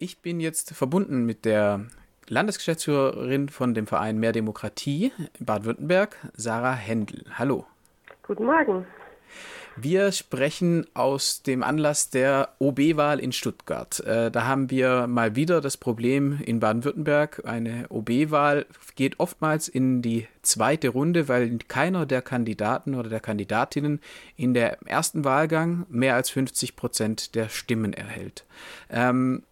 Ich bin jetzt verbunden mit der Landesgeschäftsführerin von dem Verein Mehr Demokratie Baden-Württemberg, Sarah Händel. Hallo. Guten Morgen. Wir sprechen aus dem Anlass der OB-Wahl in Stuttgart. Äh, da haben wir mal wieder das Problem in Baden-Württemberg. Eine OB-Wahl geht oftmals in die zweite Runde, weil keiner der Kandidaten oder der Kandidatinnen in der ersten Wahlgang mehr als 50 Prozent der Stimmen erhält. Ähm,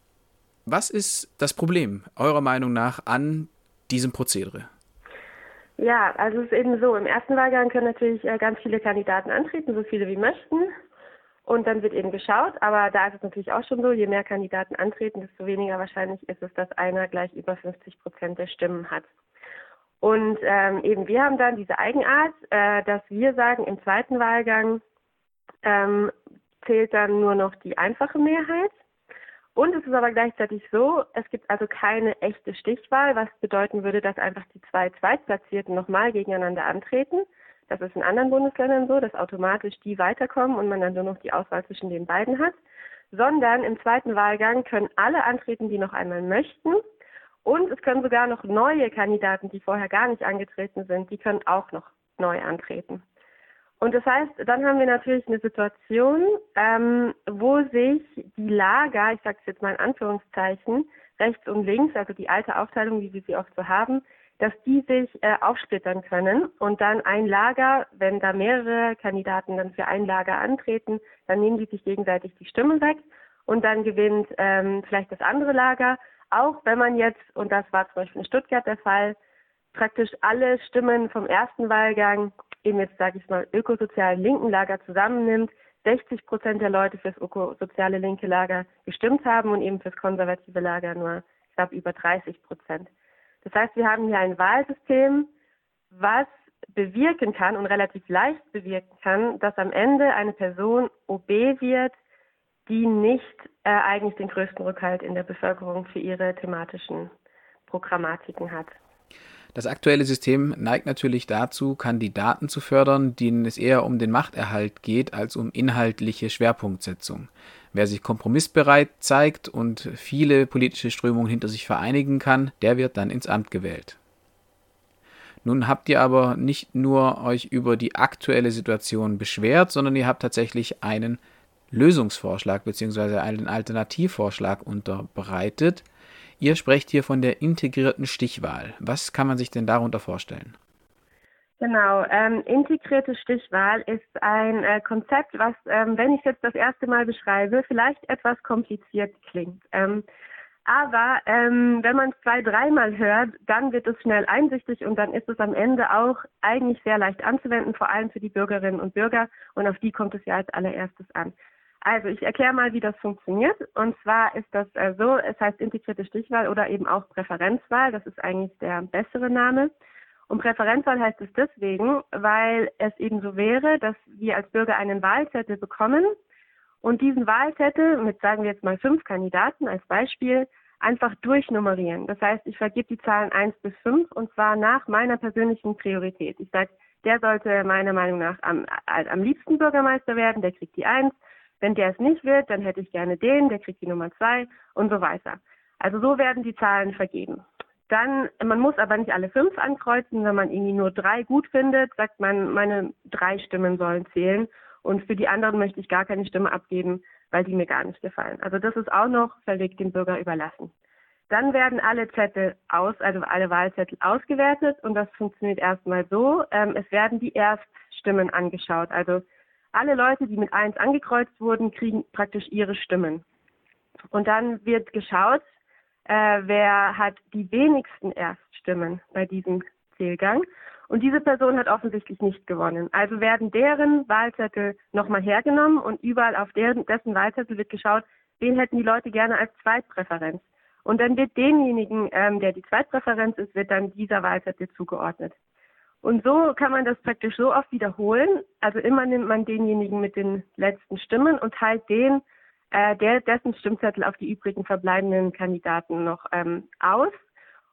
was ist das Problem eurer Meinung nach an diesem Prozedere? Ja, also es ist eben so, im ersten Wahlgang können natürlich äh, ganz viele Kandidaten antreten, so viele wie möchten. Und dann wird eben geschaut, aber da ist es natürlich auch schon so, je mehr Kandidaten antreten, desto weniger wahrscheinlich ist es, dass einer gleich über 50 Prozent der Stimmen hat. Und ähm, eben wir haben dann diese Eigenart, äh, dass wir sagen, im zweiten Wahlgang ähm, zählt dann nur noch die einfache Mehrheit. Und es ist aber gleichzeitig so, es gibt also keine echte Stichwahl, was bedeuten würde, dass einfach die zwei Zweitplatzierten nochmal gegeneinander antreten. Das ist in anderen Bundesländern so, dass automatisch die weiterkommen und man dann nur noch die Auswahl zwischen den beiden hat. Sondern im zweiten Wahlgang können alle antreten, die noch einmal möchten. Und es können sogar noch neue Kandidaten, die vorher gar nicht angetreten sind, die können auch noch neu antreten. Und das heißt, dann haben wir natürlich eine Situation, ähm, wo sich die Lager, ich sage es jetzt mal in Anführungszeichen, rechts und links, also die alte Aufteilung, wie wir sie oft so haben, dass die sich äh, aufsplittern können und dann ein Lager, wenn da mehrere Kandidaten dann für ein Lager antreten, dann nehmen die sich gegenseitig die Stimmen weg und dann gewinnt ähm, vielleicht das andere Lager, auch wenn man jetzt, und das war zum Beispiel in Stuttgart der Fall, praktisch alle Stimmen vom ersten Wahlgang eben jetzt, sage ich mal, ökosozialen linken Lager zusammennimmt, 60 Prozent der Leute fürs ökosoziale linke Lager gestimmt haben und eben fürs konservative Lager nur knapp über 30 Prozent. Das heißt, wir haben hier ein Wahlsystem, was bewirken kann und relativ leicht bewirken kann, dass am Ende eine Person OB wird, die nicht äh, eigentlich den größten Rückhalt in der Bevölkerung für ihre thematischen Programmatiken hat. Das aktuelle System neigt natürlich dazu, Kandidaten zu fördern, denen es eher um den Machterhalt geht als um inhaltliche Schwerpunktsetzung. Wer sich kompromissbereit zeigt und viele politische Strömungen hinter sich vereinigen kann, der wird dann ins Amt gewählt. Nun habt ihr aber nicht nur euch über die aktuelle Situation beschwert, sondern ihr habt tatsächlich einen Lösungsvorschlag bzw. einen Alternativvorschlag unterbreitet, Ihr sprecht hier von der integrierten Stichwahl. Was kann man sich denn darunter vorstellen? Genau, ähm, integrierte Stichwahl ist ein äh, Konzept, was, ähm, wenn ich es jetzt das erste Mal beschreibe, vielleicht etwas kompliziert klingt. Ähm, aber ähm, wenn man es zwei, dreimal hört, dann wird es schnell einsichtig und dann ist es am Ende auch eigentlich sehr leicht anzuwenden, vor allem für die Bürgerinnen und Bürger. Und auf die kommt es ja als allererstes an. Also ich erkläre mal, wie das funktioniert. Und zwar ist das äh, so, es heißt integrierte Stichwahl oder eben auch Präferenzwahl. Das ist eigentlich der bessere Name. Und Präferenzwahl heißt es deswegen, weil es eben so wäre, dass wir als Bürger einen Wahlzettel bekommen und diesen Wahlzettel mit, sagen wir jetzt mal, fünf Kandidaten als Beispiel, einfach durchnummerieren. Das heißt, ich vergebe die Zahlen eins bis fünf und zwar nach meiner persönlichen Priorität. Ich sage, der sollte meiner Meinung nach am, am liebsten Bürgermeister werden, der kriegt die eins. Wenn der es nicht wird, dann hätte ich gerne den, der kriegt die Nummer zwei und so weiter. Also so werden die Zahlen vergeben. Dann, man muss aber nicht alle fünf ankreuzen, wenn man irgendwie nur drei gut findet, sagt man, meine drei Stimmen sollen zählen und für die anderen möchte ich gar keine Stimme abgeben, weil die mir gar nicht gefallen. Also das ist auch noch völlig dem Bürger überlassen. Dann werden alle Zettel aus, also alle Wahlzettel ausgewertet und das funktioniert erstmal so. Ähm, es werden die Erststimmen angeschaut. Also alle Leute, die mit 1 angekreuzt wurden, kriegen praktisch ihre Stimmen. Und dann wird geschaut, äh, wer hat die wenigsten Erststimmen bei diesem Zählgang. Und diese Person hat offensichtlich nicht gewonnen. Also werden deren Wahlzettel nochmal hergenommen und überall auf deren, dessen Wahlzettel wird geschaut, wen hätten die Leute gerne als Zweitpräferenz. Und dann wird denjenigen, ähm, der die Zweitpräferenz ist, wird dann dieser Wahlzettel zugeordnet. Und so kann man das praktisch so oft wiederholen. Also immer nimmt man denjenigen mit den letzten Stimmen und teilt den, äh, der, dessen Stimmzettel auf die übrigen verbleibenden Kandidaten noch ähm, aus.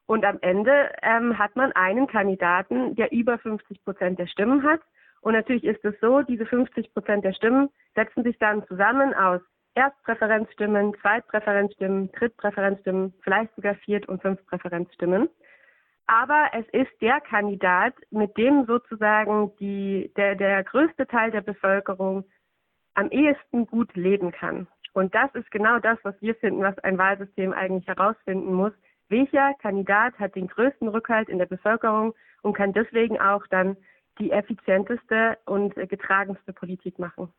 Und am Ende ähm, hat man einen Kandidaten, der über 50 Prozent der Stimmen hat. Und natürlich ist es so, diese 50 Prozent der Stimmen setzen sich dann zusammen aus Erstpräferenzstimmen, Zweitpräferenzstimmen, Drittpräferenzstimmen, vielleicht sogar Viert- und Fünftpräferenzstimmen. Aber es ist der Kandidat, mit dem sozusagen die, der, der größte Teil der Bevölkerung am ehesten gut leben kann. Und das ist genau das, was wir finden, was ein Wahlsystem eigentlich herausfinden muss. Welcher Kandidat hat den größten Rückhalt in der Bevölkerung und kann deswegen auch dann die effizienteste und getragenste Politik machen?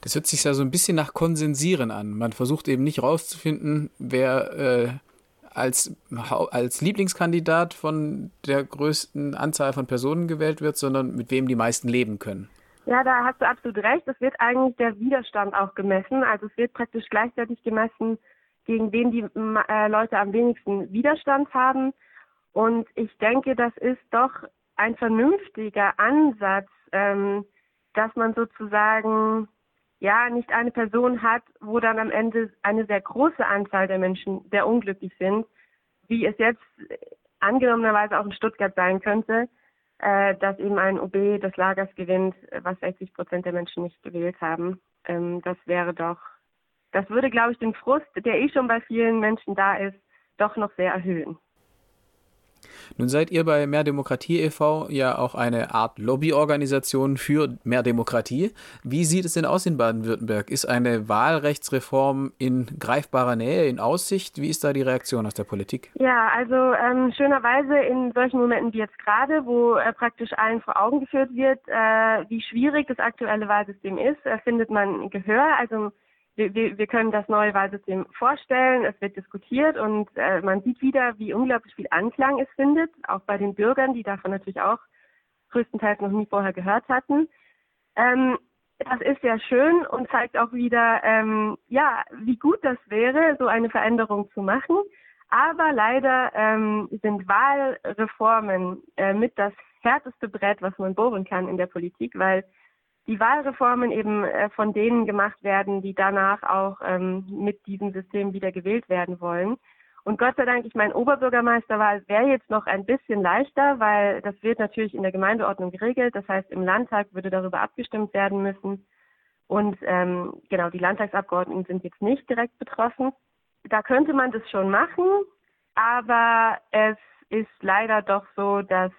Das hört sich ja so ein bisschen nach Konsensieren an. Man versucht eben nicht rauszufinden, wer äh, als, als Lieblingskandidat von der größten Anzahl von Personen gewählt wird, sondern mit wem die meisten leben können. Ja, da hast du absolut recht. Es wird eigentlich der Widerstand auch gemessen. Also es wird praktisch gleichzeitig gemessen, gegen wen die äh, Leute am wenigsten Widerstand haben. Und ich denke, das ist doch ein vernünftiger Ansatz, ähm, dass man sozusagen ja nicht eine Person hat, wo dann am Ende eine sehr große Anzahl der Menschen sehr unglücklich sind, wie es jetzt angenommenerweise auch in Stuttgart sein könnte, äh, dass eben ein OB des Lagers gewinnt, was 60 Prozent der Menschen nicht gewählt haben. Ähm, das wäre doch, das würde, glaube ich, den Frust, der eh schon bei vielen Menschen da ist, doch noch sehr erhöhen. Nun seid ihr bei Mehr Demokratie e.V. ja auch eine Art Lobbyorganisation für mehr Demokratie. Wie sieht es denn aus in Baden-Württemberg? Ist eine Wahlrechtsreform in greifbarer Nähe, in Aussicht? Wie ist da die Reaktion aus der Politik? Ja, also ähm, schönerweise in solchen Momenten wie jetzt gerade, wo äh, praktisch allen vor Augen geführt wird, äh, wie schwierig das aktuelle Wahlsystem ist, äh, findet man Gehör. Also wir, wir, können das neue Wahlsystem vorstellen, es wird diskutiert und äh, man sieht wieder, wie unglaublich viel Anklang es findet, auch bei den Bürgern, die davon natürlich auch größtenteils noch nie vorher gehört hatten. Ähm, das ist sehr schön und zeigt auch wieder, ähm, ja, wie gut das wäre, so eine Veränderung zu machen. Aber leider ähm, sind Wahlreformen äh, mit das härteste Brett, was man bohren kann in der Politik, weil die Wahlreformen eben äh, von denen gemacht werden, die danach auch ähm, mit diesem System wieder gewählt werden wollen. Und Gott sei Dank, ich meine, Oberbürgermeisterwahl wäre jetzt noch ein bisschen leichter, weil das wird natürlich in der Gemeindeordnung geregelt. Das heißt, im Landtag würde darüber abgestimmt werden müssen. Und ähm, genau, die Landtagsabgeordneten sind jetzt nicht direkt betroffen. Da könnte man das schon machen, aber es ist leider doch so, dass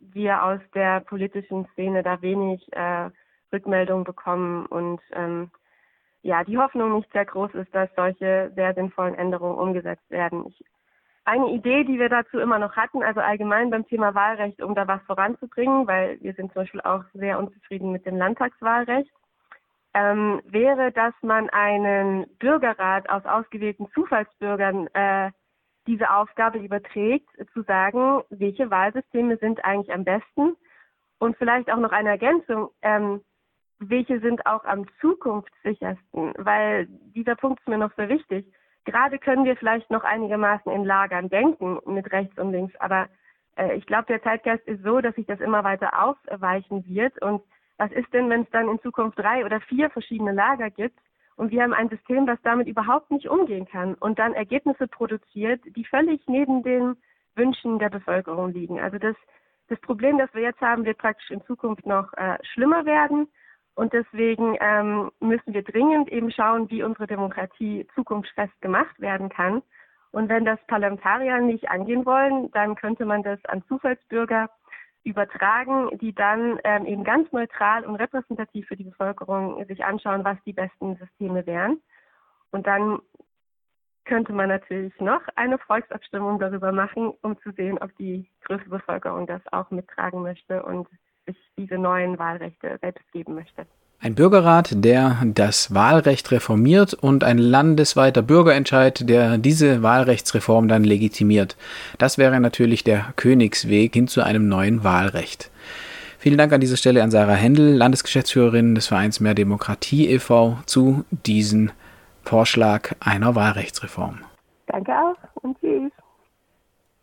wir aus der politischen Szene da wenig äh, Rückmeldungen bekommen und ähm, ja, die Hoffnung nicht sehr groß ist, dass solche sehr sinnvollen Änderungen umgesetzt werden. Ich, eine Idee, die wir dazu immer noch hatten, also allgemein beim Thema Wahlrecht, um da was voranzubringen, weil wir sind zum Beispiel auch sehr unzufrieden mit dem Landtagswahlrecht, ähm, wäre, dass man einen Bürgerrat aus ausgewählten Zufallsbürgern äh, diese Aufgabe überträgt, zu sagen, welche Wahlsysteme sind eigentlich am besten und vielleicht auch noch eine Ergänzung, ähm, welche sind auch am zukunftssichersten, weil dieser Punkt ist mir noch sehr wichtig. Gerade können wir vielleicht noch einigermaßen in Lagern denken mit rechts und links, aber äh, ich glaube, der Zeitgeist ist so, dass sich das immer weiter aufweichen wird. Und was ist denn, wenn es dann in Zukunft drei oder vier verschiedene Lager gibt? Und wir haben ein System, das damit überhaupt nicht umgehen kann und dann Ergebnisse produziert, die völlig neben den Wünschen der Bevölkerung liegen. Also das, das Problem, das wir jetzt haben, wird praktisch in Zukunft noch äh, schlimmer werden. Und deswegen ähm, müssen wir dringend eben schauen, wie unsere Demokratie zukunftsfest gemacht werden kann. Und wenn das Parlamentarier nicht angehen wollen, dann könnte man das an Zufallsbürger übertragen, die dann ähm, eben ganz neutral und repräsentativ für die Bevölkerung sich anschauen, was die besten Systeme wären. Und dann könnte man natürlich noch eine Volksabstimmung darüber machen, um zu sehen, ob die größte Bevölkerung das auch mittragen möchte und sich diese neuen Wahlrechte selbst geben möchte. Ein Bürgerrat, der das Wahlrecht reformiert und ein landesweiter Bürgerentscheid, der diese Wahlrechtsreform dann legitimiert. Das wäre natürlich der Königsweg hin zu einem neuen Wahlrecht. Vielen Dank an dieser Stelle an Sarah Händel, Landesgeschäftsführerin des Vereins Mehr Demokratie e.V. zu diesem Vorschlag einer Wahlrechtsreform. Danke auch und tschüss.